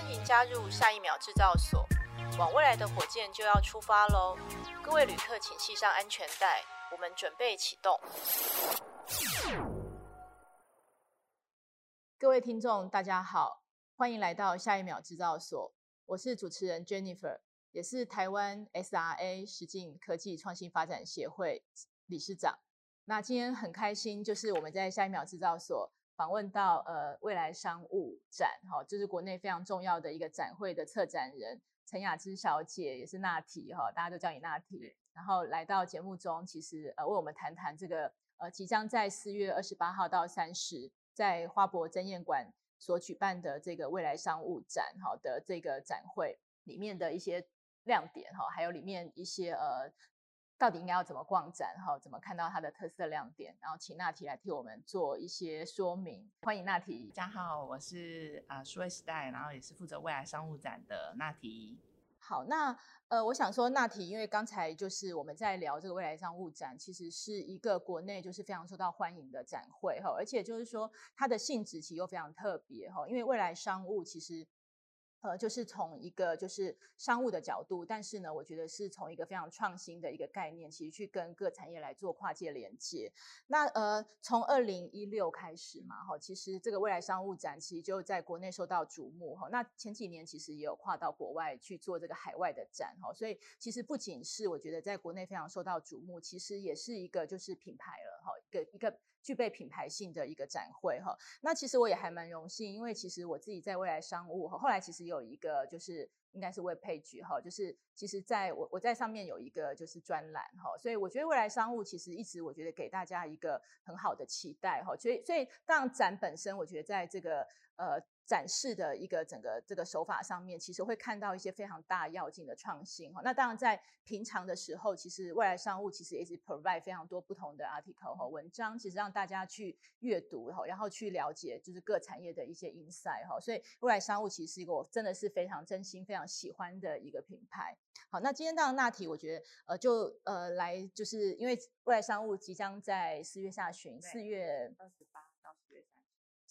欢迎加入下一秒制造所，往未来的火箭就要出发喽！各位旅客，请系上安全带，我们准备启动。各位听众，大家好，欢迎来到下一秒制造所，我是主持人 Jennifer，也是台湾 SRA 实境科技创新发展协会理事长。那今天很开心，就是我们在下一秒制造所。访问到呃未来商务展哈，就是国内非常重要的一个展会的策展人陈雅芝小姐，也是娜缇哈，大家都叫你娜缇。然后来到节目中，其实呃为我们谈谈这个呃即将在四月二十八号到三十在花博争艳馆所举办的这个未来商务展哈的这个展会里面的一些亮点哈，还有里面一些呃。到底应该要怎么逛展？哈，怎么看到它的特色亮点？然后请娜提来替我们做一些说明。欢迎娜提。大家好，我是啊数位时代，然后也是负责未来商务展的娜提。好，那呃，我想说娜提，因为刚才就是我们在聊这个未来商务展，其实是一个国内就是非常受到欢迎的展会哈，而且就是说它的性质其实又非常特别哈，因为未来商务其实。呃，就是从一个就是商务的角度，但是呢，我觉得是从一个非常创新的一个概念，其实去跟各产业来做跨界连接。那呃，从二零一六开始嘛，哈，其实这个未来商务展其实就在国内受到瞩目哈。那前几年其实也有跨到国外去做这个海外的展哈，所以其实不仅是我觉得在国内非常受到瞩目，其实也是一个就是品牌了哈，一个一个。具备品牌性的一个展会哈，那其实我也还蛮荣幸，因为其实我自己在未来商务哈，后来其实有一个就是应该是位配角哈，就是其实在我我在上面有一个就是专栏哈，所以我觉得未来商务其实一直我觉得给大家一个很好的期待哈，所以所以当展本身我觉得在这个呃。展示的一个整个这个手法上面，其实会看到一些非常大要进的创新哈。那当然在平常的时候，其实未来商务其实也是 provide 非常多不同的 article 和文章，其实让大家去阅读哈，然后去了解就是各产业的一些 insight 哈。所以未来商务其实是一个我真的是非常真心、非常喜欢的一个品牌。好，那今天当然娜缇，我觉得呃就呃来就是因为未来商务即将在四月下旬，四月二十八。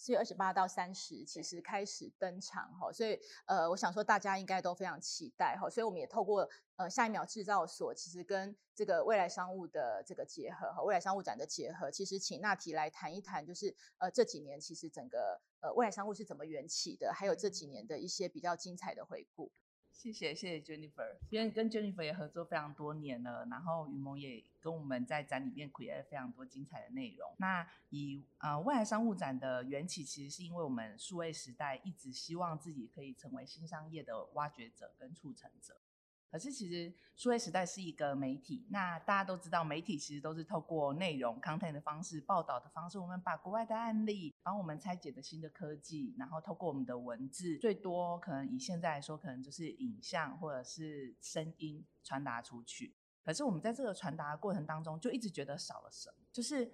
四月二十八到三十，其实开始登场哈，所以呃，我想说大家应该都非常期待哈，所以我们也透过呃下一秒制造所，其实跟这个未来商务的这个结合哈未来商务展的结合，其实请纳提来谈一谈，就是呃这几年其实整个呃未来商务是怎么缘起的，还有这几年的一些比较精彩的回顾。谢谢谢谢 Jennifer，因为跟 Jennifer 也合作非常多年了，然后雨萌也跟我们在展里面 create 非常多精彩的内容。那以呃未来商务展的缘起，其实是因为我们数位时代一直希望自己可以成为新商业的挖掘者跟促成者。可是其实数位时代是一个媒体，那大家都知道，媒体其实都是透过内容 content 的方式、报道的方式，我们把国外的案例，帮我们拆解的新的科技，然后透过我们的文字，最多可能以现在来说，可能就是影像或者是声音传达出去。可是我们在这个传达过程当中，就一直觉得少了什么，就是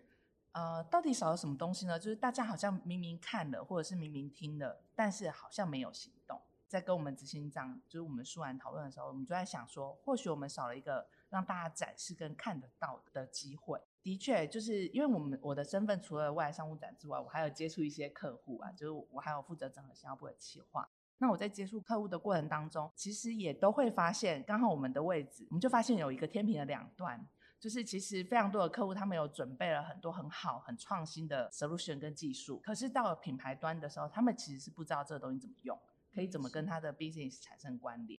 呃，到底少了什么东西呢？就是大家好像明明看了，或者是明明听了，但是好像没有行动。在跟我们执行长，就是我们舒完讨论的时候，我们就在想说，或许我们少了一个让大家展示跟看得到的机会。的确，就是因为我们我的身份除了外商务展之外，我还有接触一些客户啊，就是我还有负责整合行销部的企划。那我在接触客户的过程当中，其实也都会发现，刚好我们的位置，我们就发现有一个天平的两端，就是其实非常多的客户他们有准备了很多很好、很创新的 solution 跟技术，可是到了品牌端的时候，他们其实是不知道这个东西怎么用。可以怎么跟他的 business 产生关联？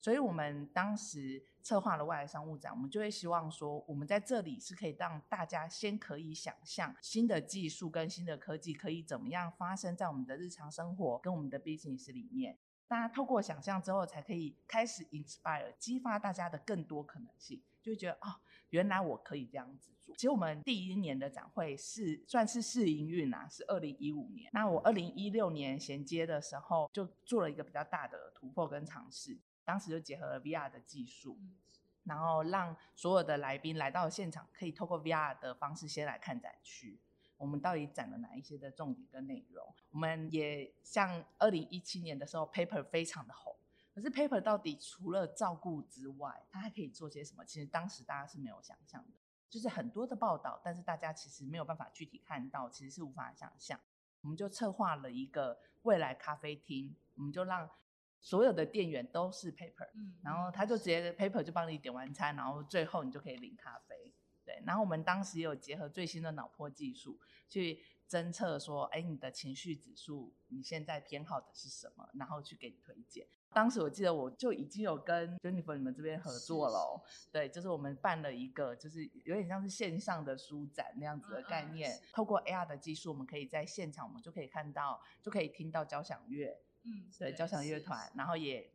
所以我们当时策划了外来商务展，我们就会希望说，我们在这里是可以让大家先可以想象新的技术跟新的科技可以怎么样发生在我们的日常生活跟我们的 business 里面。大家透过想象之后，才可以开始 inspire，激发大家的更多可能性，就会觉得哦，原来我可以这样子做。其实我们第一年的展会是算是试营运啊，是二零一五年。那我二零一六年衔接的时候，就做了一个比较大的突破跟尝试。当时就结合了 VR 的技术，然后让所有的来宾来到现场，可以透过 VR 的方式先来看展区。我们到底展了哪一些的重点跟内容？我们也像二零一七年的时候，Paper 非常的红。可是 Paper 到底除了照顾之外，它还可以做些什么？其实当时大家是没有想象的。就是很多的报道，但是大家其实没有办法具体看到，其实是无法想象。我们就策划了一个未来咖啡厅，我们就让所有的店员都是 paper，嗯，然后他就直接 paper 就帮你点完餐，然后最后你就可以领咖啡。对，然后我们当时也有结合最新的脑波技术去侦测说，哎，你的情绪指数你现在偏好的是什么，然后去给你推荐。当时我记得我就已经有跟 Jennifer 你们这边合作了，对，就是我们办了一个，就是有点像是线上的书展那样子的概念，透过 AR 的技术，我们可以在现场，我们就可以看到，就可以听到交响乐，嗯，对，交响乐团，然后也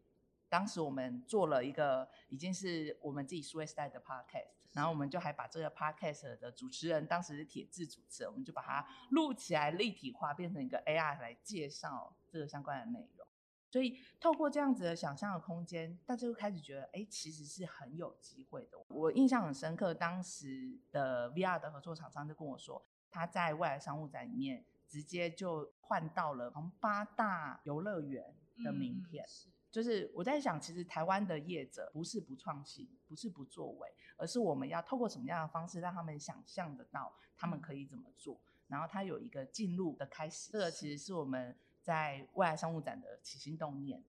当时我们做了一个已经是我们自己数位时代的 Podcast，然后我们就还把这个 Podcast 的主持人当时是铁志主持人，我们就把它录起来立体化，变成一个 AR 来介绍这个相关的内容。所以透过这样子的想象的空间，大家就开始觉得，哎，其实是很有机会的。我印象很深刻，当时的 VR 的合作厂商就跟我说，他在未来商务展里面直接就换到了八大游乐园的名片。嗯，就是我在想，其实台湾的业者不是不创新，不是不作为，而是我们要透过什么样的方式让他们想象得到他们可以怎么做，然后他有一个进入的开始。这个其实是我们。在未来商务展的起心动念，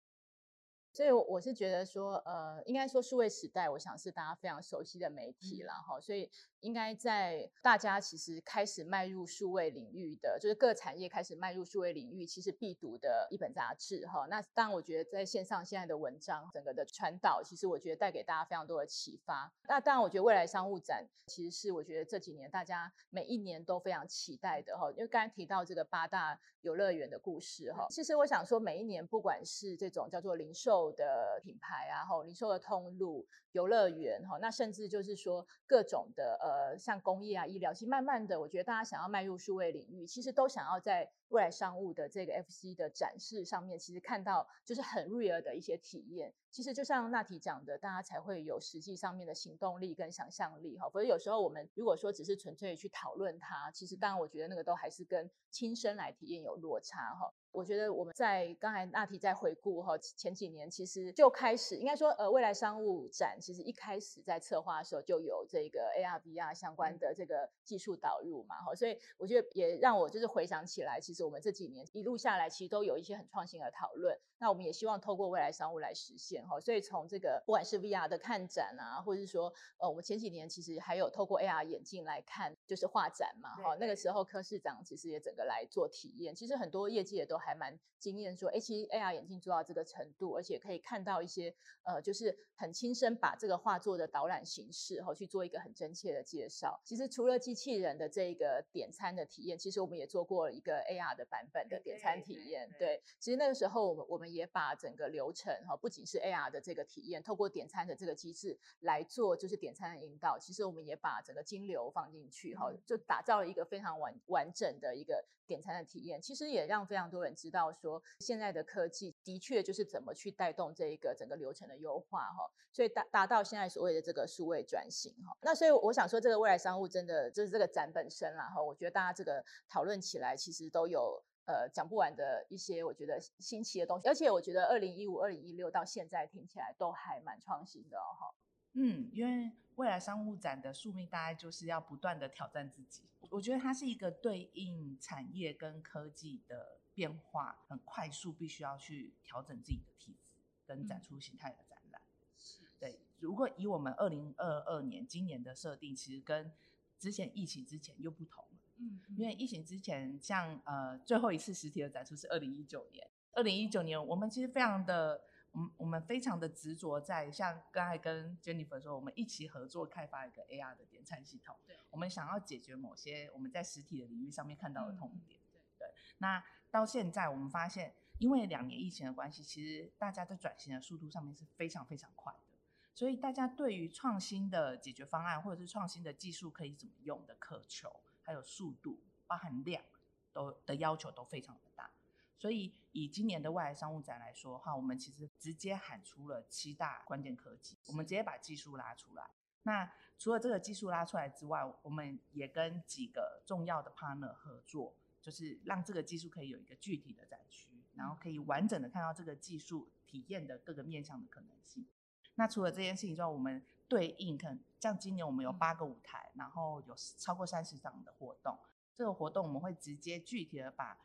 所以我是觉得说，呃，应该说数位时代，我想是大家非常熟悉的媒体了哈，所以。应该在大家其实开始迈入数位领域的，就是各产业开始迈入数位领域，其实必读的一本杂志哈。那当然，我觉得在线上现在的文章整个的传导，其实我觉得带给大家非常多的启发。那当然，我觉得未来商务展其实是我觉得这几年大家每一年都非常期待的哈。因为刚才提到这个八大游乐园的故事哈，其实我想说，每一年不管是这种叫做零售的品牌啊，哈，零售的通路、游乐园哈，那甚至就是说各种的呃。呃，像工业啊、医疗，其实慢慢的，我觉得大家想要迈入数位领域，其实都想要在未来商务的这个 FC 的展示上面，其实看到就是很 real 的一些体验。其实就像娜缇讲的，大家才会有实际上面的行动力跟想象力哈。否则有时候我们如果说只是纯粹去讨论它，其实当然我觉得那个都还是跟亲身来体验有落差哈。我觉得我们在刚才那题在回顾哈，前几年其实就开始应该说呃未来商务展其实一开始在策划的时候就有这个 AR VR 相关的这个技术导入嘛哈，所以我觉得也让我就是回想起来，其实我们这几年一路下来其实都有一些很创新的讨论。那我们也希望透过未来商务来实现哈，所以从这个不管是 VR 的看展啊，或者是说呃我们前几年其实还有透过 AR 眼镜来看就是画展嘛哈，那个时候柯市长其实也整个来做体验，其实很多业界也都。还蛮惊艳，说，哎，其实 AR 眼镜做到这个程度，而且可以看到一些，呃，就是很亲身把这个画作的导览形式，哈，去做一个很真切的介绍。其实除了机器人的这个点餐的体验，其实我们也做过一个 AR 的版本的点餐体验。对，对，对，对，其实那个时候我们我们也把整个流程，哈，不仅是 AR 的这个体验，透过点餐的这个机制来做，就是点餐的引导。其实我们也把整个金流放进去，哈，就打造了一个非常完完整的一个点餐的体验。其实也让非常多人。知道说现在的科技的确就是怎么去带动这一个整个流程的优化哈，所以达达到现在所谓的这个数位转型哈。那所以我想说，这个未来商务真的就是这个展本身啦哈，我觉得大家这个讨论起来其实都有呃讲不完的一些我觉得新奇的东西，而且我觉得二零一五、二零一六到现在听起来都还蛮创新的哈。嗯，因为未来商务展的宿命大概就是要不断的挑战自己，我觉得它是一个对应产业跟科技的。变化很快速，必须要去调整自己的体质跟展出形态的展览。是、嗯，对。如果以我们二零二二年今年的设定，其实跟之前疫情之前又不同了。嗯，因为疫情之前像呃最后一次实体的展出是二零一九年，二零一九年我们其实非常的，我们我们非常的执着在像刚才跟 Jennifer 说，我们一起合作开发一个 AR 的点餐系统。对，我们想要解决某些我们在实体的领域上面看到的痛点。嗯、对，对，那。到现在，我们发现，因为两年疫情的关系，其实大家在转型的速度上面是非常非常快的，所以大家对于创新的解决方案或者是创新的技术可以怎么用的渴求，还有速度、包含量都的要求都非常的大。所以以今年的外来商务展来说的话，我们其实直接喊出了七大关键科技，我们直接把技术拉出来。那除了这个技术拉出来之外，我们也跟几个重要的 partner 合作。就是让这个技术可以有一个具体的展区，然后可以完整的看到这个技术体验的各个面向的可能性。那除了这件事情之外，我们对应可能像今年我们有八个舞台，然后有超过三十场的活动。这个活动我们会直接具体的把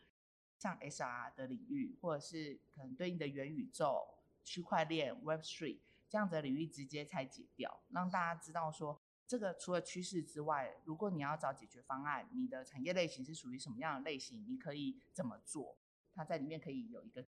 像 SR 的领域，或者是可能对应的元宇宙，区块链 Web Three 这样子的领域直接拆解掉，让大家知道说，这个除了趋势之外，如果你要找解决方案，你的产业类型是属于什么样的类型，你可以怎么做？它在里面可以有一个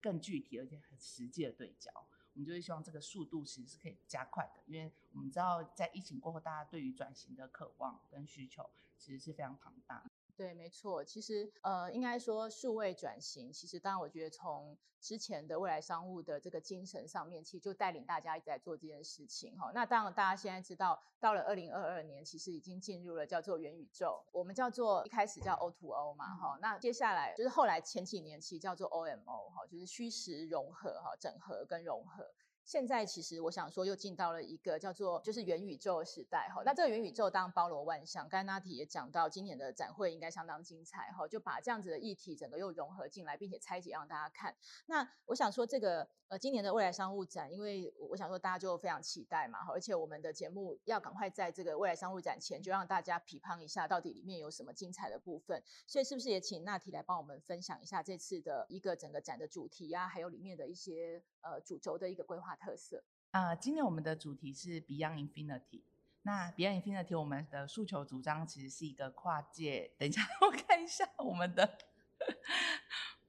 更具体而且很实际的对焦。我们就会希望这个速度其实是可以加快的，因为我们知道在疫情过后，大家对于转型的渴望跟需求其实是非常庞大。对，没错。其实，呃，应该说数位转型，其实当然，我觉得从之前的未来商务的这个精神上面，其实就带领大家一直在做这件事情哈。那当然，大家现在知道，到了二零二二年，其实已经进入了叫做元宇宙，我们叫做一开始叫 O to O 嘛哈。那接下来就是后来前几年其实叫做 O M O 哈，就是虚实融合哈，整合跟融合。现在其实我想说，又进到了一个叫做就是元宇宙的时代哈。那这个元宇宙当然包罗万象，刚才 Nati 也讲到，今年的展会应该相当精彩哈，就把这样子的议题整个又融合进来，并且拆解让大家看。那我想说，这个呃今年的未来商务展，因为我想说大家就非常期待嘛哈，而且我们的节目要赶快在这个未来商务展前就让大家批判一下，到底里面有什么精彩的部分。所以是不是也请 Nati 来帮我们分享一下这次的一个整个展的主题呀、啊，还有里面的一些呃主轴的一个规划。特色啊、呃，今年我们的主题是 Beyond Infinity。那 Beyond Infinity，我们的诉求主张其实是一个跨界。等一下，我看一下我们的，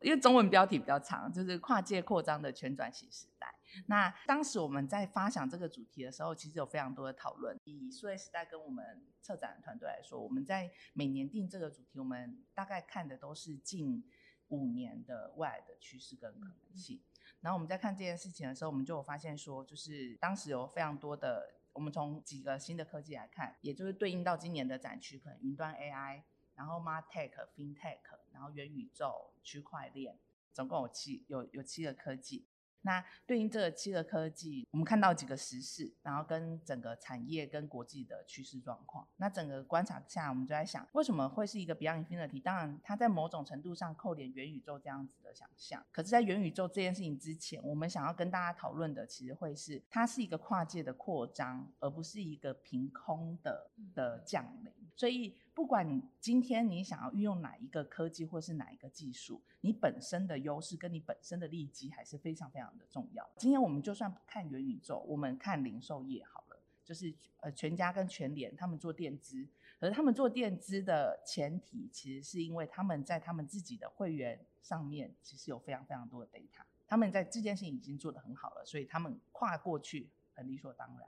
因为中文标题比较长，就是跨界扩张的全转型时代。那当时我们在发想这个主题的时候，其实有非常多的讨论。以数位时代跟我们策展团队来说，我们在每年定这个主题，我们大概看的都是近五年的未来的趋势跟可能性。嗯然后我们在看这件事情的时候，我们就有发现说，就是当时有非常多的，我们从几个新的科技来看，也就是对应到今年的展区，可能云端 AI，然后 MarTech、FinTech，然后元宇宙、区块链，总共有七有有七个科技。那对应这个七个科技，我们看到几个时事，然后跟整个产业跟国际的趋势状况。那整个观察下，我们就在想，为什么会是一个 Beyond Infinity？当然，它在某种程度上扣连元宇宙这样子的想象。可是，在元宇宙这件事情之前，我们想要跟大家讨论的，其实会是它是一个跨界的扩张，而不是一个凭空的的降临。所以。不管今天你想要运用哪一个科技或是哪一个技术，你本身的优势跟你本身的利基还是非常非常的重要。今天我们就算不看元宇宙，我们看零售业好了，就是呃全家跟全联他们做垫资，可是他们做垫资的前提其实是因为他们在他们自己的会员上面其实有非常非常多的 data，他们在这件事情已经做得很好了，所以他们跨过去很理所当然。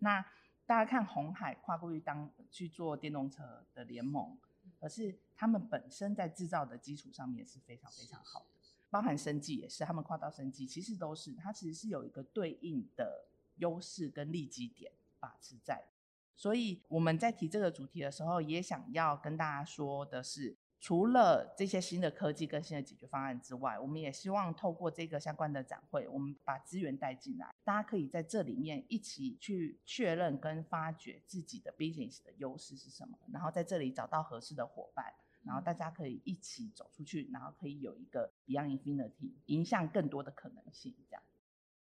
那大家看红海跨过去当去做电动车的联盟，可是他们本身在制造的基础上面是非常非常好的，包含生技也是，他们跨到生技其实都是，它其实是有一个对应的优势跟利基点把持在，所以我们在提这个主题的时候，也想要跟大家说的是。除了这些新的科技跟新的解决方案之外，我们也希望透过这个相关的展会，我们把资源带进来，大家可以在这里面一起去确认跟发掘自己的 business 的优势是什么，然后在这里找到合适的伙伴，然后大家可以一起走出去，然后可以有一个 Beyond Infinity，迎向更多的可能性。这样，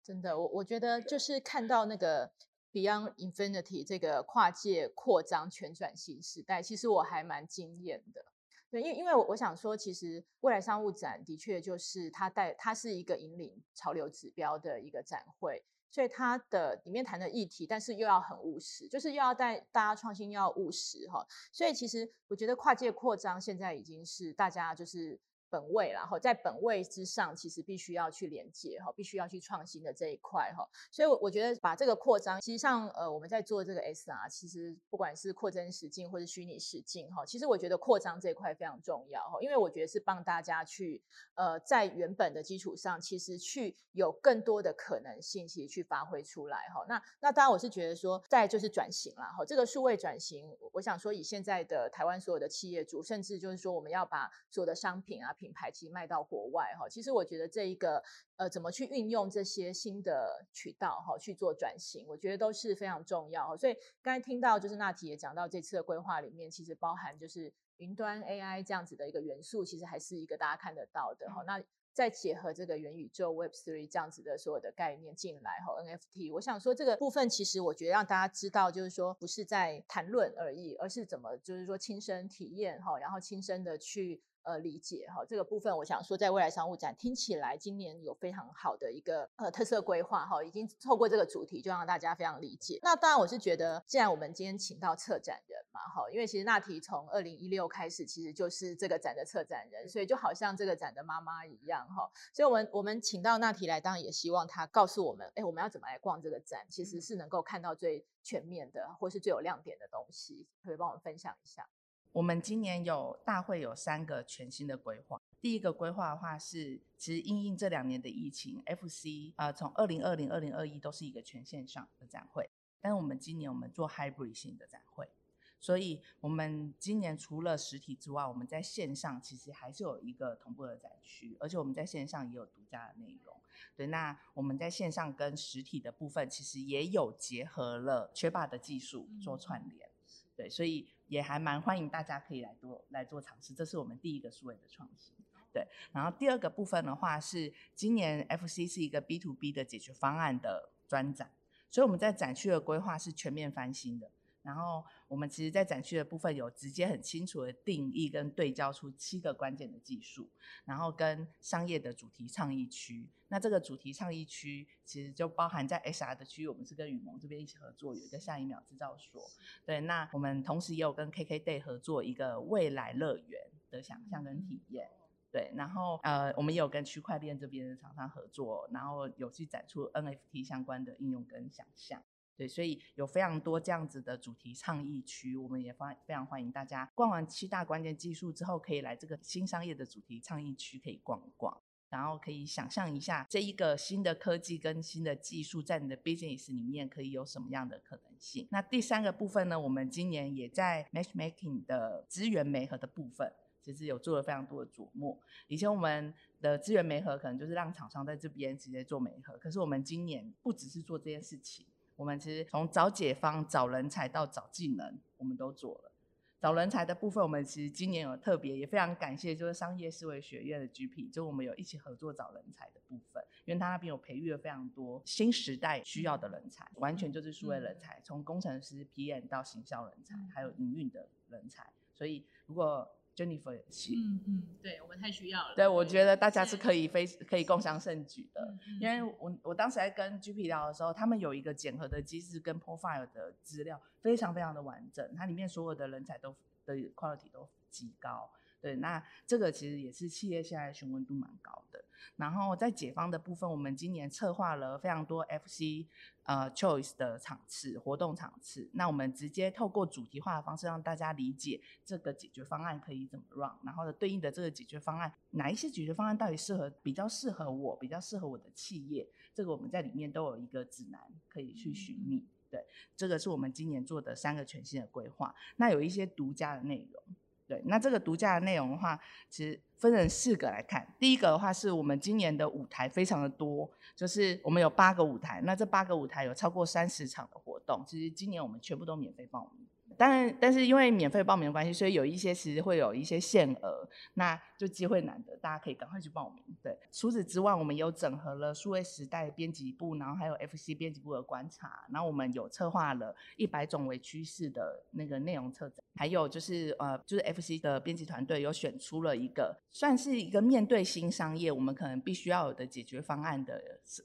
真的，我我觉得就是看到那个 Beyond Infinity 这个跨界扩张全转型时代，其实我还蛮惊艳的。对，因因为我我想说，其实未来商务展的确就是它带它是一个引领潮流指标的一个展会，所以它的里面谈的议题，但是又要很务实，就是又要带大家创新，又要务实哈。所以其实我觉得跨界扩张现在已经是大家就是。本位，然后在本位之上，其实必须要去连接哈，必须要去创新的这一块哈。所以，我我觉得把这个扩张，其实上呃，我们在做这个 SR，其实不管是扩增实境或者虚拟实境哈，其实我觉得扩张这一块非常重要哈，因为我觉得是帮大家去呃，在原本的基础上，其实去有更多的可能性，其实去发挥出来哈。那那当然，我是觉得说，再就是转型啦哈，这个数位转型，我想说以现在的台湾所有的企业主，甚至就是说我们要把所有的商品啊。品牌其实卖到国外哈，其实我觉得这一个呃，怎么去运用这些新的渠道哈去做转型，我觉得都是非常重要。所以刚才听到就是 Nati 也讲到这次的规划里面，其实包含就是云端 AI 这样子的一个元素，其实还是一个大家看得到的哈。那再结合这个元宇宙 Web Three 这样子的所有的概念进来哈，NFT，我想说这个部分其实我觉得让大家知道，就是说不是在谈论而已，而是怎么就是说亲身体验哈，然后亲身的去。呃理解哈。这个部分我想说，在未来商务展听起来今年有非常好的一个呃特色规划哈，已经透过这个主题就让大家非常理解。那当然我是觉得，既然我们今天请到策展人嘛哈，因为其实那提从二零一六开始其实就是这个展的策展人，所以就好像这个展的妈妈一样哈。所以我们我们请到那提来，当然也希望他告诉我们，哎，我们要怎么来逛这个展，其实是能够看到最全面的或是最有亮点的东西，可，可以帮我们分享一下。我们今年有大会有三个全新的规划。第一个规划的话是，其实因应这两年的疫情，FC 啊、呃，从二零二零、二零二一都是一个全线上的展会，但是我们今年我们做 hybrid 性的展会，所以我们今年除了实体之外，我们在线上其实还是有一个同步的展区，而且我们在线上也有独家的内容。对，那我们在线上跟实体的部分，其实也有结合了缺霸的技术做串联。对，所以。也还蛮欢迎大家可以来多来做尝试，这是我们第一个数位的创新。对，然后第二个部分的话是今年 FC 是一个 B to B 的解决方案的专展，所以我们在展区的规划是全面翻新的。然后我们其实，在展区的部分有直接很清楚的定义跟对焦出七个关键的技术，然后跟商业的主题倡议区。那这个主题倡议区其实就包含在 SR 的区域，我们是跟雨萌这边一起合作，有一个下一秒制造所。对，那我们同时也有跟 KKday 合作一个未来乐园的想象跟体验。对，然后呃，我们也有跟区块链这边的厂商合作，然后有去展出 NFT 相关的应用跟想象。对，所以有非常多这样子的主题倡议区，我们也非非常欢迎大家逛完七大关键技术之后，可以来这个新商业的主题倡议区可以逛一逛，然后可以想象一下这一个新的科技跟新的技术在你的 business 里面可以有什么样的可能性。那第三个部分呢，我们今年也在 matchmaking 的资源媒合的部分，其实有做了非常多的琢磨。以前我们的资源媒合可能就是让厂商在这边直接做媒合，可是我们今年不只是做这件事情。我们其实从找解方、找人才到找技能，我们都做了。找人才的部分，我们其实今年有特别，也非常感谢，就是商业思维学院的 GP，就我们有一起合作找人才的部分，因为他那边有培育了非常多新时代需要的人才，完全就是数位人才，从工程师、PM 到行销人才，还有营运的人才。所以如果 Jennifer 也行，嗯嗯，对我们太需要了。对，我觉得大家是可以非可以共享盛举的，嗯、因为我我当时在跟 GP 聊的时候，他们有一个检核的机制跟 profile 的资料非常非常的完整，它里面所有的人才都的 quality 都极高。对，那这个其实也是企业现在询问度蛮高的。然后在解方的部分，我们今年策划了非常多 FC 呃 Choice 的场次、活动场次。那我们直接透过主题化的方式，让大家理解这个解决方案可以怎么 run，然后对应的这个解决方案，哪一些解决方案到底适合比较适合我，比较适合我的企业，这个我们在里面都有一个指南可以去寻觅。对，这个是我们今年做的三个全新的规划。那有一些独家的内容。对，那这个独家的内容的话，其实分成四个来看。第一个的话，是我们今年的舞台非常的多，就是我们有八个舞台，那这八个舞台有超过三十场的活动，其实今年我们全部都免费报名。当然，但是因为免费报名的关系，所以有一些其实会有一些限额，那就机会难得，大家可以赶快去报名。对，除此之外，我们有整合了数位时代编辑部，然后还有 FC 编辑部的观察，然后我们有策划了一百种为趋势的那个内容策展，还有就是呃，就是 FC 的编辑团队有选出了一个算是一个面对新商业，我们可能必须要有的解决方案的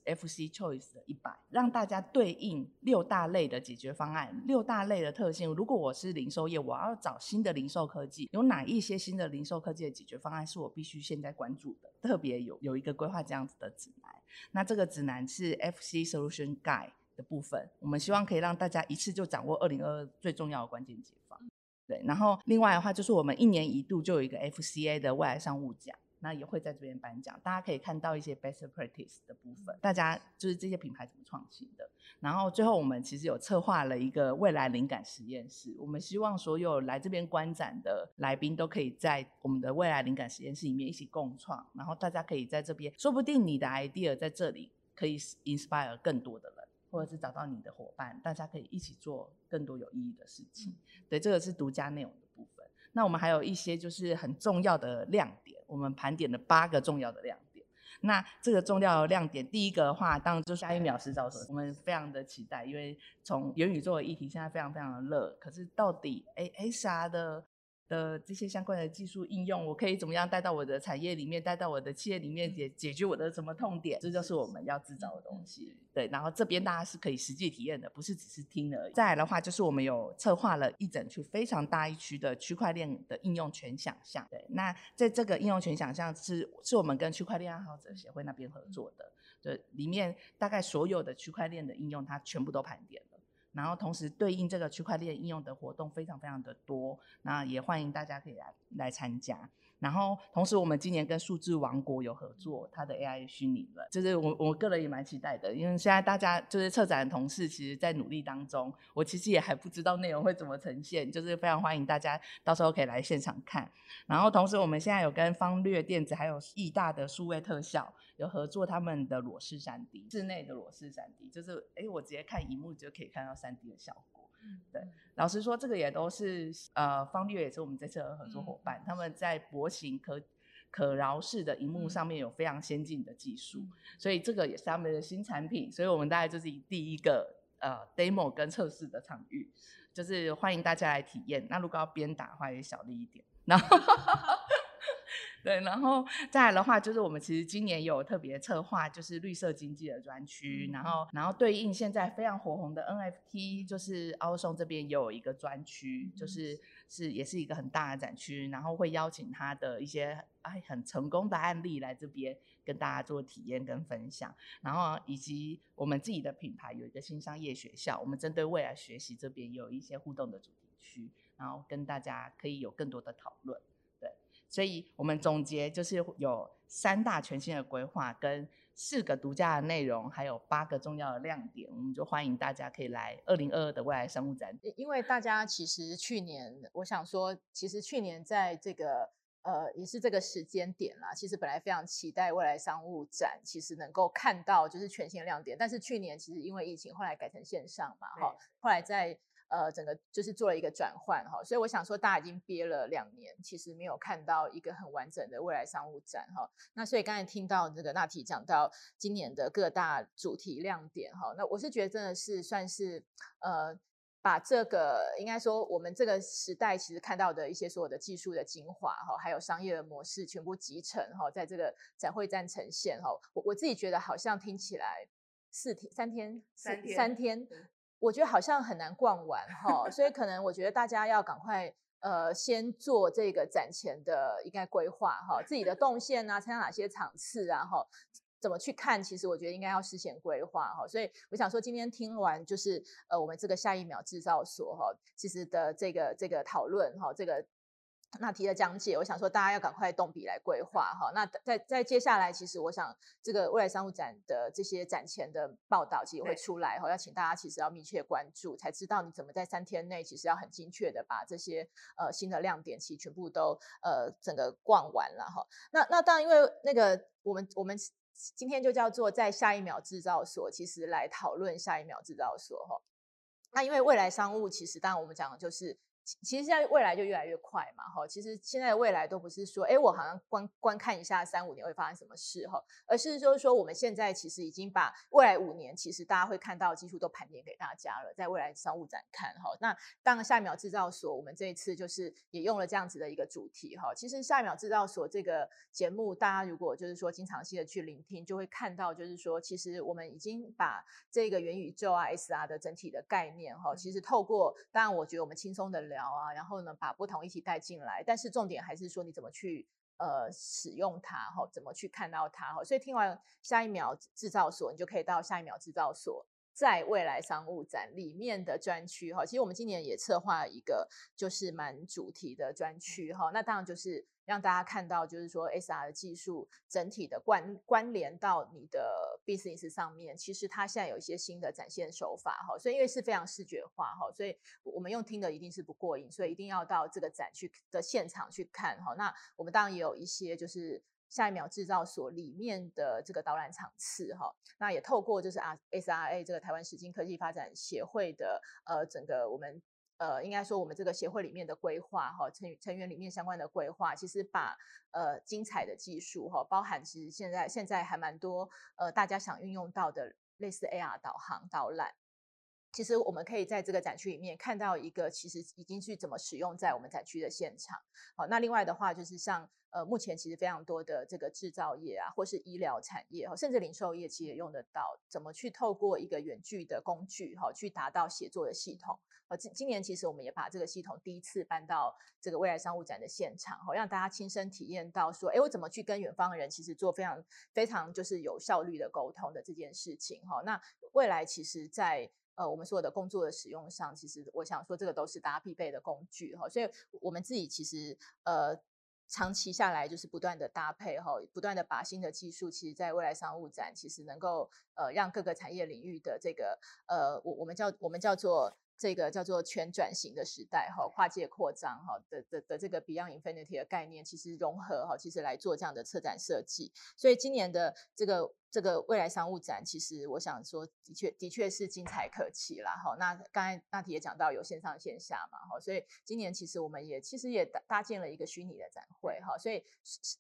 FC Choice 的一百，让大家对应六大类的解决方案，六大类的特性，如果我是零售业，我要找新的零售科技，有哪一些新的零售科技的解决方案是我必须现在关注的？特别有有一个规划这样子的指南。那这个指南是 FC Solution Guide 的部分，我们希望可以让大家一次就掌握二零二二最重要的关键解方。对，然后另外的话就是我们一年一度就有一个 FCA 的未来商务奖。那也会在这边颁奖，大家可以看到一些 best practice 的部分，大家就是这些品牌怎么创新的。然后最后我们其实有策划了一个未来灵感实验室，我们希望所有来这边观展的来宾都可以在我们的未来灵感实验室里面一起共创，然后大家可以在这边，说不定你的 idea 在这里可以 inspire 更多的人，或者是找到你的伙伴，大家可以一起做更多有意义的事情。对，这个是独家内容的部分。那我们还有一些就是很重要的亮点。我们盘点了八个重要的亮点。那这个重要的亮点，第一个的话，当然就是下一秒是造所。我们非常的期待，因为从元宇宙的议题现在非常非常的热。可是到底，哎，XR 的的这些相关的技术应用，我可以怎么样带到我的产业里面，带到我的企业里面解解决我的什么痛点？这就是我们要制造的东西。对，然后这边大家是可以实际体验的，不是只是听而已。再来的话，就是我们有策划了一整区非常大一区的区块链的应用全想象。对，那在这个应用全想象是是我们跟区块链爱好者协会那边合作的，对，里面大概所有的区块链的应用，它全部都盘点了。然后同时对应这个区块链应用的活动非常非常的多，那也欢迎大家可以来来参加。然后同时我们今年跟数字王国有合作，它的 AI 虚拟了，就是我我个人也蛮期待的，因为现在大家就是策展的同事，其实在努力当中，我其实也还不知道内容会怎么呈现，就是非常欢迎大家到时候可以来现场看。然后同时我们现在有跟方略电子还有义大的数位特效。有合作他们的裸视 3D，室内的裸视 3D，就是哎，我直接看荧幕就可以看到 3D 的效果。嗯、对，老实说，这个也都是呃，方略也是我们这次的合作伙伴，嗯、他们在薄型可可挠式的荧幕上面有非常先进的技术，嗯、所以这个也是他们的新产品。所以我们大概就是以第一个呃 demo 跟测试的场域，就是欢迎大家来体验。那如果要边打的话，也小力一点。然后。对，然后再来的话，就是我们其实今年有特别策划，就是绿色经济的专区，嗯、然后然后对应现在非常火红的 NFT，就是 OurSong 这边也有一个专区，嗯、就是是也是一个很大的展区，然后会邀请他的一些哎很成功的案例来这边跟大家做体验跟分享，然后以及我们自己的品牌有一个新商业学校，我们针对未来学习这边有一些互动的主题区，然后跟大家可以有更多的讨论。所以我们总结就是有三大全新的规划，跟四个独家的内容，还有八个重要的亮点。我们就欢迎大家可以来二零二二的未来商务展。因为大家其实去年，我想说，其实去年在这个呃也是这个时间点啦，其实本来非常期待未来商务展，其实能够看到就是全新的亮点。但是去年其实因为疫情，后来改成线上嘛，哈对，后来在。呃，整个就是做了一个转换哈，所以我想说，大家已经憋了两年，其实没有看到一个很完整的未来商务展哈。那所以刚才听到这个娜提讲到今年的各大主题亮点哈，那我是觉得真的是算是呃，把这个应该说我们这个时代其实看到的一些所有的技术的精华哈，还有商业的模式全部集成哈，在这个展会站呈现哈。我我自己觉得好像听起来四天三天三天三天。我觉得好像很难逛完哈，所以可能我觉得大家要赶快呃先做这个展前的应该规划哈，自己的动线啊，参加哪些场次啊哈，怎么去看，其实我觉得应该要事先规划哈。所以我想说，今天听完就是呃我们这个下一秒制造所哈，其实的这个这个讨论哈，这个。娜缇的讲解，我想说大家要赶快动笔来规划哈。那在在接下来，其实我想这个未来商务展的这些展前的报道其实会出来哈，要请大家其实要密切关注，才知道你怎么在三天内其实要很精确的把这些呃新的亮点其实全部都呃整个逛完了哈。那那当然，因为那个我们我们今天就叫做在下一秒制造所，其实来讨论下一秒制造所哈。那因为未来商务其实当然我们讲的就是。其实现在未来就越来越快嘛，哈，其实现在的未来都不是说，哎，我好像观观看一下三五年会发生什么事，哈，而是就是说，我们现在其实已经把未来五年，其实大家会看到技术都盘点给大家了，在未来商务展看，哈，那当下一秒制造所，我们这一次就是也用了这样子的一个主题，哈，其实下一秒制造所这个节目，大家如果就是说经常性的去聆听，就会看到就是说，其实我们已经把这个元宇宙啊、SR 的整体的概念，哈，其实透过，当然我觉得我们轻松的聊。聊啊，然后呢，把不同议题带进来，但是重点还是说你怎么去呃使用它哈，怎么去看到它哈。所以听完下一秒制造所，你就可以到下一秒制造所，在未来商务展里面的专区哈。其实我们今年也策划一个就是蛮主题的专区哈，那当然就是。让大家看到，就是说 SR 的技术整体的关关联到你的 business 上面，其实它现在有一些新的展现手法哈，所以因为是非常视觉化哈，所以我们用听的一定是不过瘾，所以一定要到这个展去的现场去看哈。那我们当然也有一些就是下一秒制造所里面的这个导览场次哈，那也透过就是啊 SRA 这个台湾实境科技发展协会的呃整个我们。呃，应该说我们这个协会里面的规划哈，成成员里面相关的规划，其实把呃精彩的技术哈，包含其实现在现在还蛮多呃大家想运用到的类似 AR 导航导览。其实我们可以在这个展区里面看到一个，其实已经是怎么使用在我们展区的现场。好，那另外的话就是像呃，目前其实非常多的这个制造业啊，或是医疗产业，甚至零售业，其实也用得到怎么去透过一个远距的工具，哈，去达到协作的系统。呃，今今年其实我们也把这个系统第一次搬到这个未来商务展的现场，哈，让大家亲身体验到说，哎，我怎么去跟远方的人其实做非常非常就是有效率的沟通的这件事情，哈。那未来其实，在呃，我们所有的工作的使用上，其实我想说，这个都是大家必备的工具哈，所以我们自己其实呃，长期下来就是不断的搭配哈，不断的把新的技术，其实在未来商务展，其实能够呃，让各个产业领域的这个呃，我我们叫我们叫做。这个叫做全转型的时代哈，跨界扩张哈的的的这个 Beyond Infinity 的概念，其实融合哈，其实来做这样的策展设计。所以今年的这个这个未来商务展，其实我想说，的确的确是精彩可期啦哈。那刚才娜缇也讲到有线上线下嘛哈，所以今年其实我们也其实也搭搭建了一个虚拟的展会哈，所以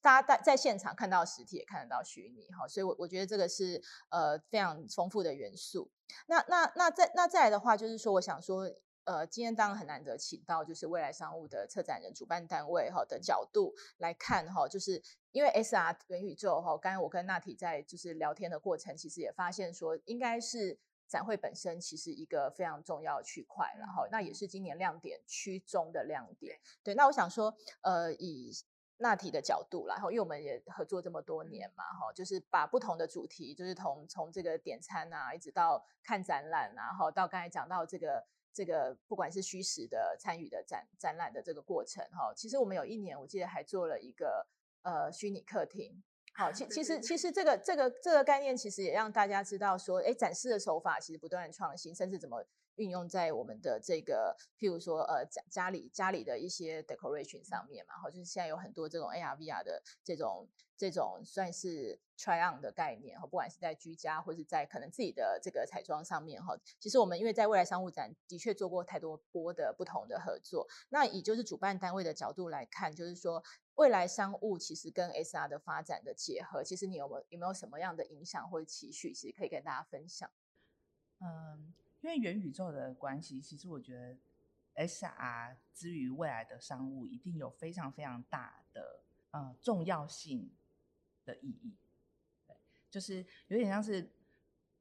大家在在现场看到实体，也看得到虚拟哈，所以我我觉得这个是呃非常丰富的元素。那那那再那再来的话，就是说，我想说，呃，今天当然很难得请到就是未来商务的策展人、主办单位哈的角度来看哈，就是因为 SR 元宇宙哈，刚才我跟娜缇在就是聊天的过程，其实也发现说，应该是展会本身其实一个非常重要的区块，然后那也是今年亮点区中的亮点。对，那我想说，呃，以娜缇的角度，然后因为我们也合作这么多年嘛，哈，就是把不同的主题，就是从从这个点餐啊，一直到看展览啊，然后到刚才讲到这个这个不管是虚实的参与的展展览的这个过程，哈，其实我们有一年我记得还做了一个呃虚拟客厅，好，其 其实其实这个这个这个概念其实也让大家知道说，哎，展示的手法其实不断的创新，甚至怎么。运用在我们的这个，譬如说，呃，家家里家里的一些 decoration 上面嘛，哈，就是现在有很多这种 AR、VR 的这种这种算是 try on 的概念，哈，不管是在居家或是在可能自己的这个彩妆上面，哈，其实我们因为在未来商务展的确做过太多波的不同的合作，那以就是主办单位的角度来看，就是说未来商务其实跟 SR 的发展的结合，其实你有没有有没有什么样的影响或者期许，其实可以跟大家分享？嗯。因为元宇宙的关系，其实我觉得，S R 之于未来的商务一定有非常非常大的呃重要性的意义。对，就是有点像是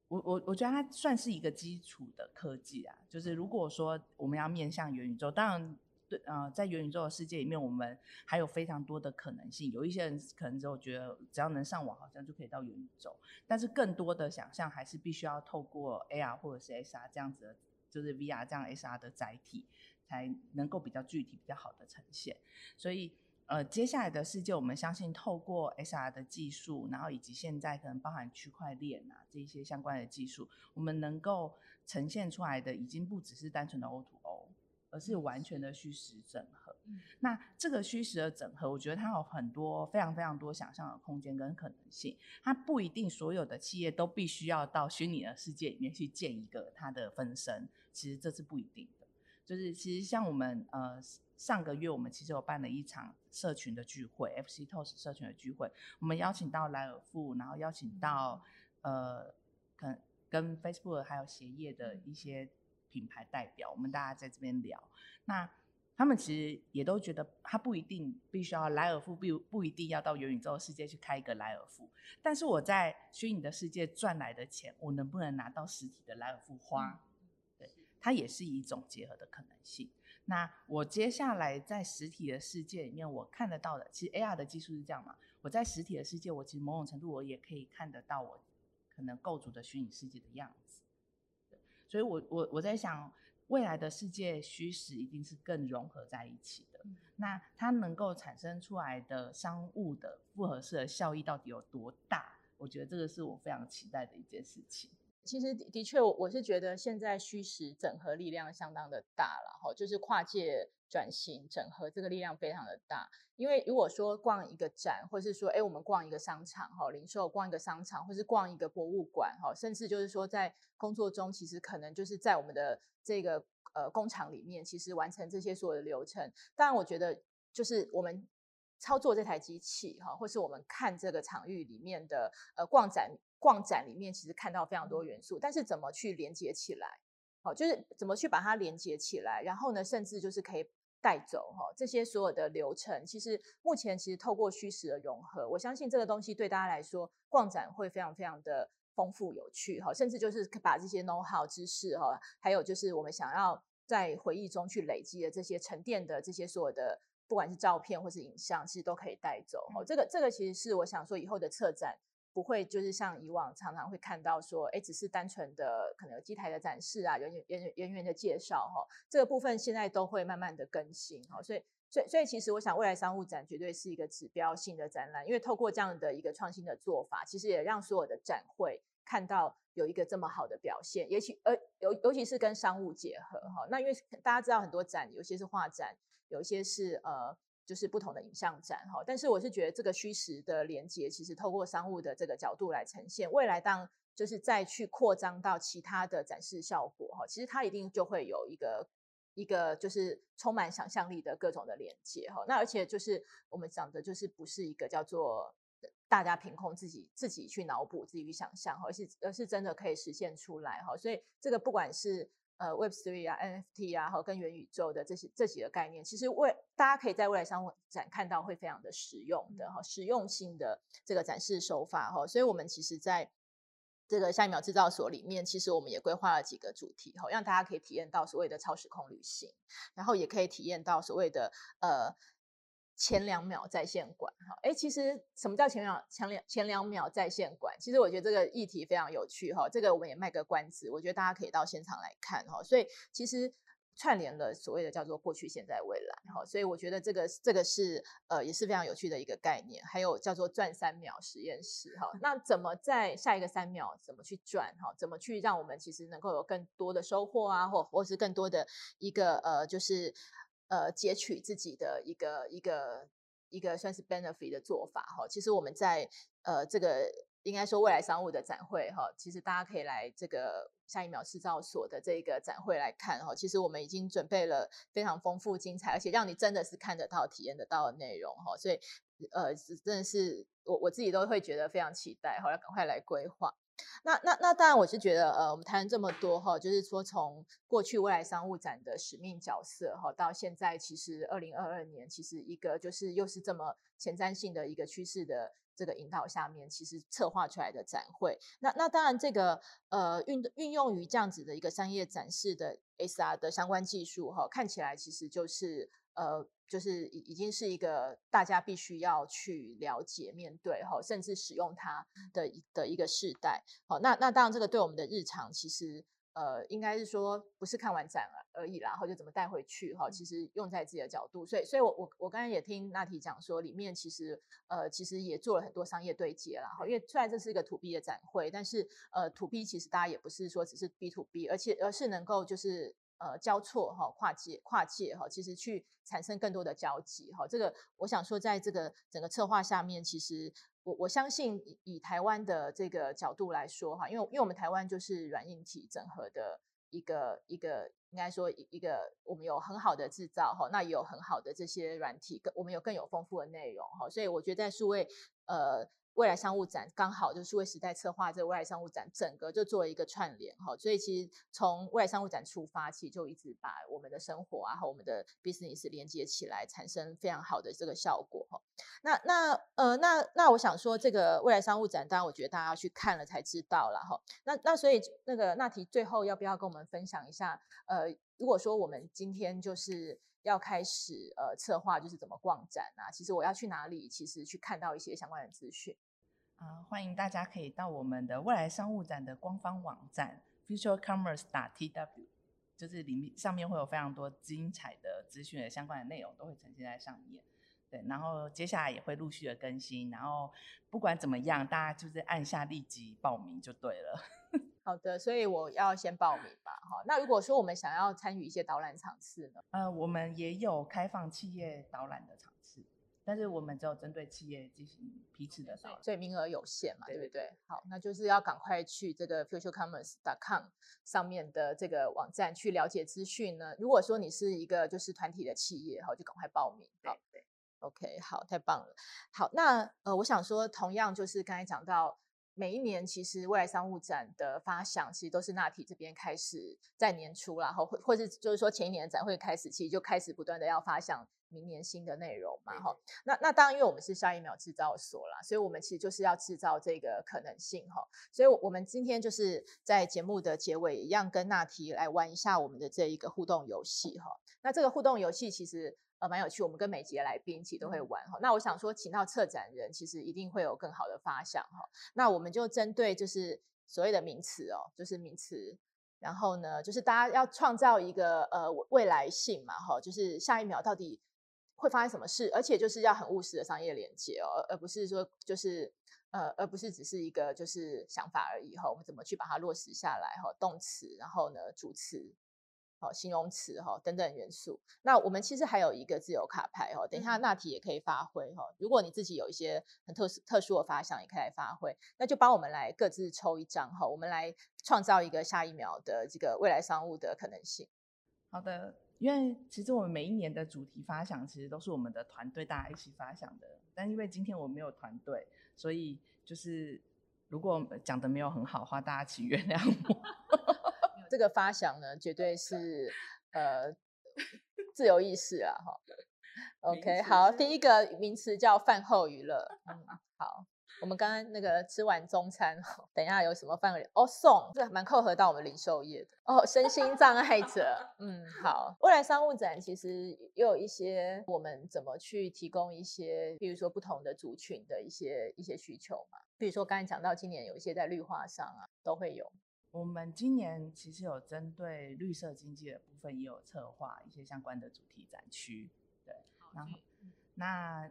我我我觉得它算是一个基础的科技啊。就是如果说我们要面向元宇宙，当然。对，呃，在元宇宙的世界里面，我们还有非常多的可能性。有一些人可能就觉得，只要能上网，好像就可以到元宇宙。但是，更多的想象还是必须要透过 AR 或者是 SR 这样子的，就是 VR 这样 SR 的载体，才能够比较具体、比较好的呈现。所以，呃，接下来的世界，我们相信透过 SR 的技术，然后以及现在可能包含区块链啊这一些相关的技术，我们能够呈现出来的，已经不只是单纯的 O to O。而是完全的虚实整合。嗯、那这个虚实的整合，我觉得它有很多非常非常多想象的空间跟可能性。它不一定所有的企业都必须要到虚拟的世界里面去建一个它的分身，其实这是不一定的。就是其实像我们呃上个月我们其实有办了一场社群的聚会，FC Toast 社群的聚会，我们邀请到莱尔富，然后邀请到呃可能跟 Facebook 还有鞋业的一些。品牌代表，我们大家在这边聊，那他们其实也都觉得，他不一定必须要莱尔富，不不一定要到元宇宙世界去开一个莱尔富，但是我在虚拟的世界赚来的钱，我能不能拿到实体的莱尔富花？对，它也是一种结合的可能性。那我接下来在实体的世界里面，我看得到的，其实 AR 的技术是这样嘛？我在实体的世界，我其实某种程度我也可以看得到我可能构筑的虚拟世界的样子。所以我，我我我在想，未来的世界虚实一定是更融合在一起的。嗯、那它能够产生出来的商务的复合式的效益到底有多大？我觉得这个是我非常期待的一件事情。其实的确，我我是觉得现在虚实整合力量相当的大了哈，就是跨界转型整合这个力量非常的大。因为如果说逛一个展，或是说哎我们逛一个商场哈，零售逛一个商场，或是逛一个博物馆哈，甚至就是说在工作中，其实可能就是在我们的这个呃工厂里面，其实完成这些所有的流程。当然，我觉得就是我们操作这台机器哈，或是我们看这个场域里面的呃逛展。逛展里面其实看到非常多元素，但是怎么去连接起来？好，就是怎么去把它连接起来，然后呢，甚至就是可以带走哈，这些所有的流程，其实目前其实透过虚实的融合，我相信这个东西对大家来说逛展会非常非常的丰富有趣哈，甚至就是把这些 know how 知识哈，还有就是我们想要在回忆中去累积的这些沉淀的这些所有的，不管是照片或是影像，其实都可以带走哈。这个这个其实是我想说以后的策展。不会，就是像以往常常会看到说，哎，只是单纯的可能有机台的展示啊，人员人员的介绍哈，这个部分现在都会慢慢的更新哈，所以所以所以其实我想未来商务展绝对是一个指标性的展览，因为透过这样的一个创新的做法，其实也让所有的展会看到有一个这么好的表现，也许呃尤尤其是跟商务结合哈，那因为大家知道很多展，有些是画展，有些是呃。就是不同的影像展哈，但是我是觉得这个虚实的连接，其实透过商务的这个角度来呈现，未来当就是再去扩张到其他的展示效果哈，其实它一定就会有一个一个就是充满想象力的各种的连接哈。那而且就是我们讲的，就是不是一个叫做大家凭空自己自己去脑补、自己去想象哈，而是而是真的可以实现出来哈。所以这个不管是。呃，Web Three 啊，NFT 啊，和跟元宇宙的这些这几个概念，其实未大家可以在未来商务展看到会非常的实用的哈，实用性的这个展示手法哈，所以我们其实在这个下一秒制造所里面，其实我们也规划了几个主题哈，让大家可以体验到所谓的超时空旅行，然后也可以体验到所谓的呃。前两秒在线馆，哈，哎，其实什么叫前两前两前两秒在线馆？其实我觉得这个议题非常有趣，哈，这个我们也卖个关子，我觉得大家可以到现场来看，哈，所以其实串联了所谓的叫做过去、现在、未来，哈，所以我觉得这个这个是呃也是非常有趣的一个概念，还有叫做转三秒实验室，哈，那怎么在下一个三秒怎么去转，哈，怎么去让我们其实能够有更多的收获啊，或或是更多的一个呃就是。呃，截取自己的一个一个一个算是 benefit 的做法哈。其实我们在呃这个应该说未来商务的展会哈，其实大家可以来这个下一秒制造所的这个展会来看哈。其实我们已经准备了非常丰富精彩，而且让你真的是看得到、体验得到的内容哈。所以呃，真的是我我自己都会觉得非常期待，好要赶快来规划。那那那当然，我是觉得，呃，我们谈了这么多哈，就是说从过去未来商务展的使命角色哈，到现在其实二零二二年，其实一个就是又是这么前瞻性的一个趋势的这个引导下面，其实策划出来的展会。那那当然，这个呃运运用于这样子的一个商业展示的 SR 的相关技术哈，看起来其实就是呃。就是已已经是一个大家必须要去了解、面对哈，甚至使用它的的一个世代。好，那那当然这个对我们的日常其实呃，应该是说不是看完展而已啦，然后就怎么带回去哈。其实用在自己的角度，所以所以我我我刚才也听娜提讲说，里面其实呃其实也做了很多商业对接啦。哈，因为虽然这是一个 to B 的展会，但是呃 to B 其实大家也不是说只是 B to B，而且而是能够就是。呃，交错哈，跨界跨界哈，其实去产生更多的交集哈。这个我想说，在这个整个策划下面，其实我我相信以以台湾的这个角度来说哈，因为因为我们台湾就是软硬体整合的一个一个，应该说一个我们有很好的制造哈，那也有很好的这些软体，更我们有更有丰富的内容哈，所以我觉得在数位呃。未来商务展刚好就是数位时代策划这个未来商务展，整个就做了一个串联哈，所以其实从未来商务展出发，其实就一直把我们的生活啊和我们的 business 连接起来，产生非常好的这个效果哈。那那呃那那我想说，这个未来商务展，当然我觉得大家要去看了才知道了哈。那那所以那个娜缇最后要不要跟我们分享一下？呃，如果说我们今天就是要开始呃策划，就是怎么逛展啊？其实我要去哪里？其实去看到一些相关的资讯。啊、呃，欢迎大家可以到我们的未来商务展的官方网站 futurecommerce.tw，就是里面上面会有非常多精彩的资讯的相关的内容都会呈现在上面。对，然后接下来也会陆续的更新，然后不管怎么样，大家就是按下立即报名就对了。好的，所以我要先报名吧。好，那如果说我们想要参与一些导览场次呢？呃，我们也有开放企业导览的场次。但是我们只有针对企业进行批次的，所以名额有限嘛，对不对？好，那就是要赶快去这个 futurecommerce.com 上面的这个网站去了解资讯呢。如果说你是一个就是团体的企业，好，就赶快报名。好，对，OK，好，太棒了。好，那呃，我想说，同样就是刚才讲到。每一年其实未来商务展的发想，其实都是纳体这边开始在年初，然后或或是就是说前一年的展会开始，其实就开始不断的要发想明年新的内容嘛，哈。那那当然，因为我们是下一秒制造所啦，所以我们其实就是要制造这个可能性哈。所以我们今天就是在节目的结尾一样，跟纳提来玩一下我们的这一个互动游戏哈。那这个互动游戏其实。呃，蛮有趣，我们跟每集的来宾一起都会玩哈。那我想说，请到策展人，其实一定会有更好的发想哈。那我们就针对就是所谓的名词哦，就是名词，然后呢，就是大家要创造一个呃未来性嘛哈，就是下一秒到底会发生什么事，而且就是要很务实的商业连接哦，而不是说就是呃，而不是只是一个就是想法而已哈。我们怎么去把它落实下来哈？动词，然后呢，主词。好，形容词哈等等元素。那我们其实还有一个自由卡牌哈，等一下那题也可以发挥哈。如果你自己有一些很特殊特殊的发想，也可以来发挥。那就帮我们来各自抽一张哈，我们来创造一个下一秒的这个未来商务的可能性。好的，因为其实我们每一年的主题发想，其实都是我们的团队大家一起发想的。但因为今天我没有团队，所以就是如果讲的没有很好的话，大家请原谅我。这个发想呢，绝对是呃自由意识啊，哈。OK，好，第一个名词叫饭后娱乐。嗯，好，我们刚刚那个吃完中餐，等一下有什么饭？哦，送，这蛮扣合到我们零售业的哦。身心障碍者，嗯，好。未来商务展其实也有一些我们怎么去提供一些，比如说不同的族群的一些一些需求嘛。比如说刚才讲到今年有一些在绿化上啊，都会有。我们今年其实有针对绿色经济的部分，也有策划一些相关的主题展区。对，然后那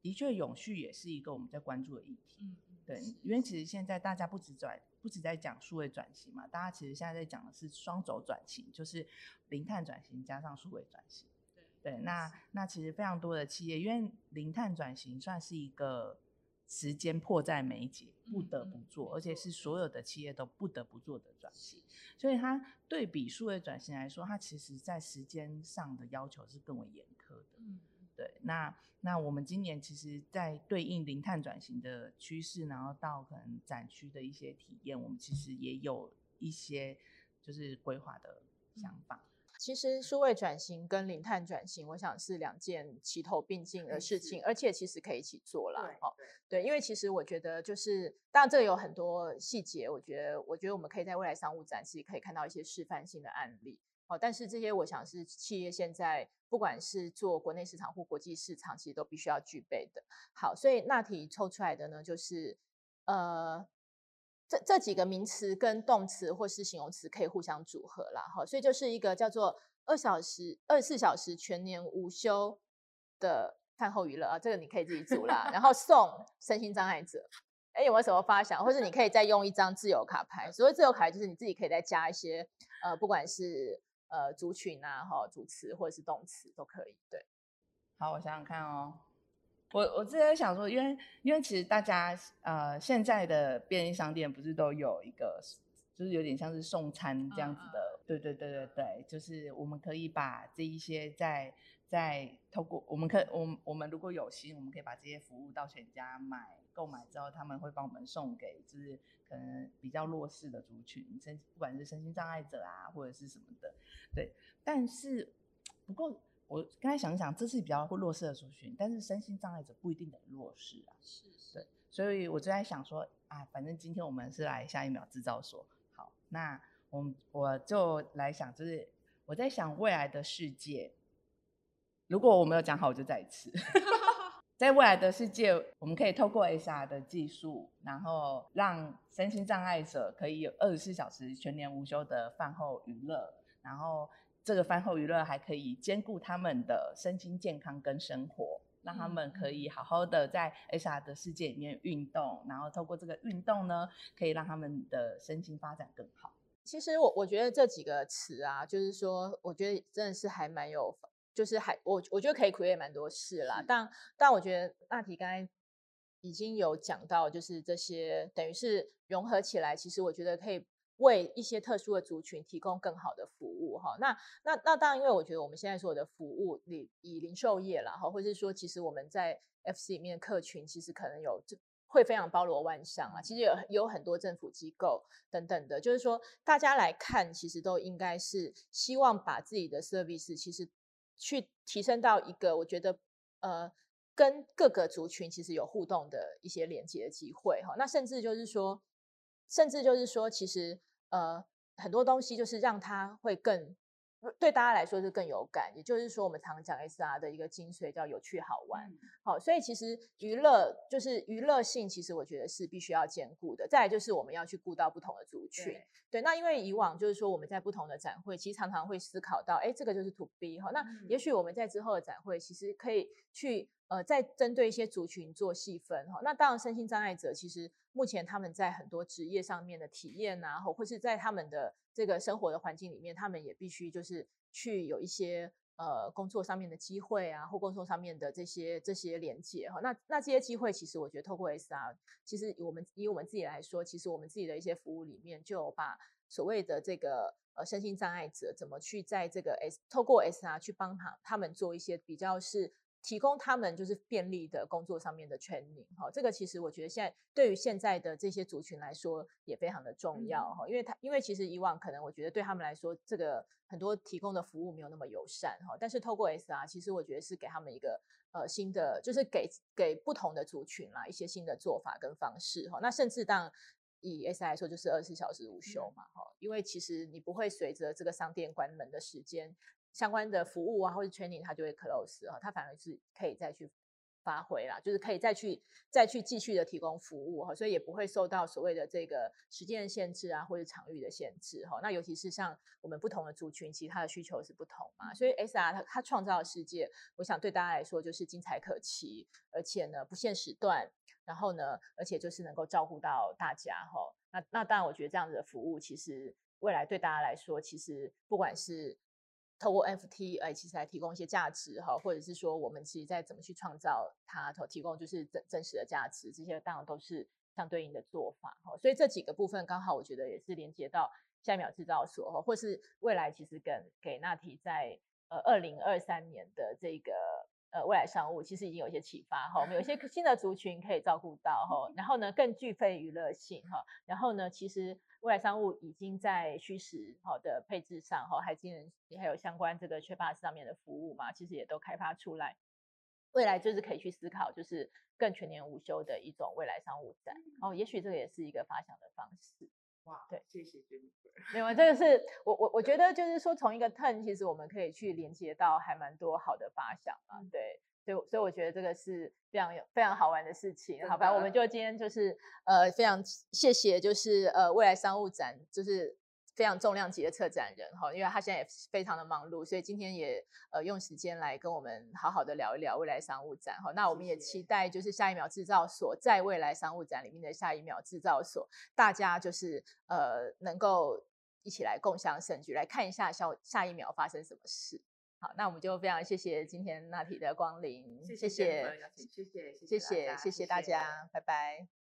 的确永续也是一个我们在关注的议题。嗯对，因为其实现在大家不止转，不止在讲数位转型嘛，大家其实现在在讲的是双轴转型，就是零碳转型加上数位转型。对对，那那其实非常多的企业，因为零碳转型算是一个。时间迫在眉睫，不得不做，而且是所有的企业都不得不做的转型。所以它对比数位转型来说，它其实在时间上的要求是更为严对。那那我们今年其实，在对应零碳转型的趋势，然后到可能展区的一些体验，我们其实也有一些就是规划的想法。其实数位转型跟零碳转型，我想是两件齐头并进的事情，而且其实可以一起做啦。哦，对，因为其实我觉得就是，当然这个有很多细节，我觉得，我觉得我们可以在未来商务展其实可以看到一些示范性的案例。哦，但是这些我想是企业现在不管是做国内市场或国际市场，其实都必须要具备的。好，所以那题抽出来的呢，就是呃。这这几个名词跟动词或是形容词可以互相组合啦，哈，所以就是一个叫做二小时、二十四小时全年无休的饭后娱乐啊，这个你可以自己组啦。然后送身心障碍者，哎，有没有什么发想？或者你可以再用一张自由卡牌，所谓自由卡牌就是你自己可以再加一些，呃，不管是呃族群啊，哈，主词或者是动词都可以。对，好，我想想看哦。我我之前想说，因为因为其实大家呃现在的便利商店不是都有一个，就是有点像是送餐这样子的，嗯、对对对对对，就是我们可以把这一些在在透过我们可我们我们如果有心，我们可以把这些服务到全家买购买之后，他们会帮我们送给就是可能比较弱势的族群，身不管是身心障碍者啊或者是什么的，对，但是不过。我刚才想想，这是比较弱势的族群，但是身心障碍者不一定等于弱势啊。是是。对，所以我就在想说，啊，反正今天我们是来下一秒制造所，好，那我我就来想，就是我在想未来的世界，如果我没有讲好，我就再一次，在未来的世界，我们可以透过 S R 的技术，然后让身心障碍者可以有二十四小时全年无休的饭后娱乐，然后。这个饭后娱乐还可以兼顾他们的身心健康跟生活，让他们可以好好的在 S R 的世界里面运动，然后透过这个运动呢，可以让他们的身心发展更好。其实我我觉得这几个词啊，就是说，我觉得真的是还蛮有，就是还我我觉得可以 create 蛮多事啦。但但我觉得那题刚才已经有讲到，就是这些等于是融合起来，其实我觉得可以。为一些特殊的族群提供更好的服务哈，那那那当然，因为我觉得我们现在所有的服务，以以零售业啦哈，或者是说，其实我们在 FC 里面的客群，其实可能有这会非常包罗万象啊。其实有有很多政府机构等等的，就是说大家来看，其实都应该是希望把自己的 service 其实去提升到一个我觉得呃跟各个族群其实有互动的一些连接的机会哈。那甚至就是说，甚至就是说，其实呃很多东西就是让他会更。对大家来说是更有感，也就是说，我们常讲 SR 的一个精髓叫有趣好玩。嗯、好，所以其实娱乐就是娱乐性，其实我觉得是必须要兼顾的。再来就是我们要去顾到不同的族群。对，对，那因为以往就是说我们在不同的展会，其实常常会思考到，哎，这个就是 To B 哈。那也许我们在之后的展会，其实可以去。呃，在针对一些族群做细分哈，那当然身心障碍者其实目前他们在很多职业上面的体验啊，或或是在他们的这个生活的环境里面，他们也必须就是去有一些呃工作上面的机会啊，或工作上面的这些这些连接哈。那那这些机会其实我觉得透过 SR，其实我们以我们自己来说，其实我们自己的一些服务里面就把所谓的这个呃身心障碍者怎么去在这个 S 透过 SR 去帮他他们做一些比较是。提供他们就是便利的工作上面的 training 哈，这个其实我觉得现在对于现在的这些族群来说也非常的重要哈，因为他因为其实以往可能我觉得对他们来说这个很多提供的服务没有那么友善哈，但是透过 SR 其实我觉得是给他们一个呃新的就是给给不同的族群啦一些新的做法跟方式哈，那甚至当以 SR 来说就是二十四小时无休嘛哈，因为其实你不会随着这个商店关门的时间。相关的服务啊，或者 training，它就会 close 啊，它反而是可以再去发挥啦，就是可以再去再去继续的提供服务哈，所以也不会受到所谓的这个时间的限制啊，或者场域的限制哈。那尤其是像我们不同的族群，其实它的需求是不同嘛，所以 SR 它它创造的世界，我想对大家来说就是精彩可期，而且呢不限时段，然后呢，而且就是能够照顾到大家哈。那那当然，我觉得这样子的服务，其实未来对大家来说，其实不管是透过 FT 哎，其实来提供一些价值哈，或者是说我们其实在怎么去创造它，提供就是真真实的价值，这些当然都是相对应的做法哈。所以这几个部分刚好我觉得也是连接到下一秒制造所哈，或是未来其实跟给纳提在呃二零二三年的这个呃未来商务其实已经有一些启发哈，我们有一些 新的族群可以照顾到哈，然后呢更具备娱乐性哈，然后呢其实。未来商务已经在虚实好的配置上，哈，还经人，还有相关这个 Chatbot 上面的服务嘛，其实也都开发出来。未来就是可以去思考，就是更全年无休的一种未来商务展。哦，也许这个也是一个发想的方式。哇，对，谢谢 Jennifer。没有，这个是我我我觉得就是说，从一个 turn，其实我们可以去连接到还蛮多好的发想嘛，对。所以，所以我觉得这个是非常有非常好玩的事情，好吧？我们就今天就是呃，非常谢谢，就是呃，未来商务展就是非常重量级的策展人哈，因为他现在也非常的忙碌，所以今天也呃用时间来跟我们好好的聊一聊未来商务展哈。那我们也期待就是下一秒制造所在未来商务展里面的下一秒制造所，大家就是呃能够一起来共享盛举，来看一下下下一秒发生什么事。好，那我们就非常谢谢今天那提的光临，谢谢，谢谢，谢谢，谢谢，谢谢大家，拜拜。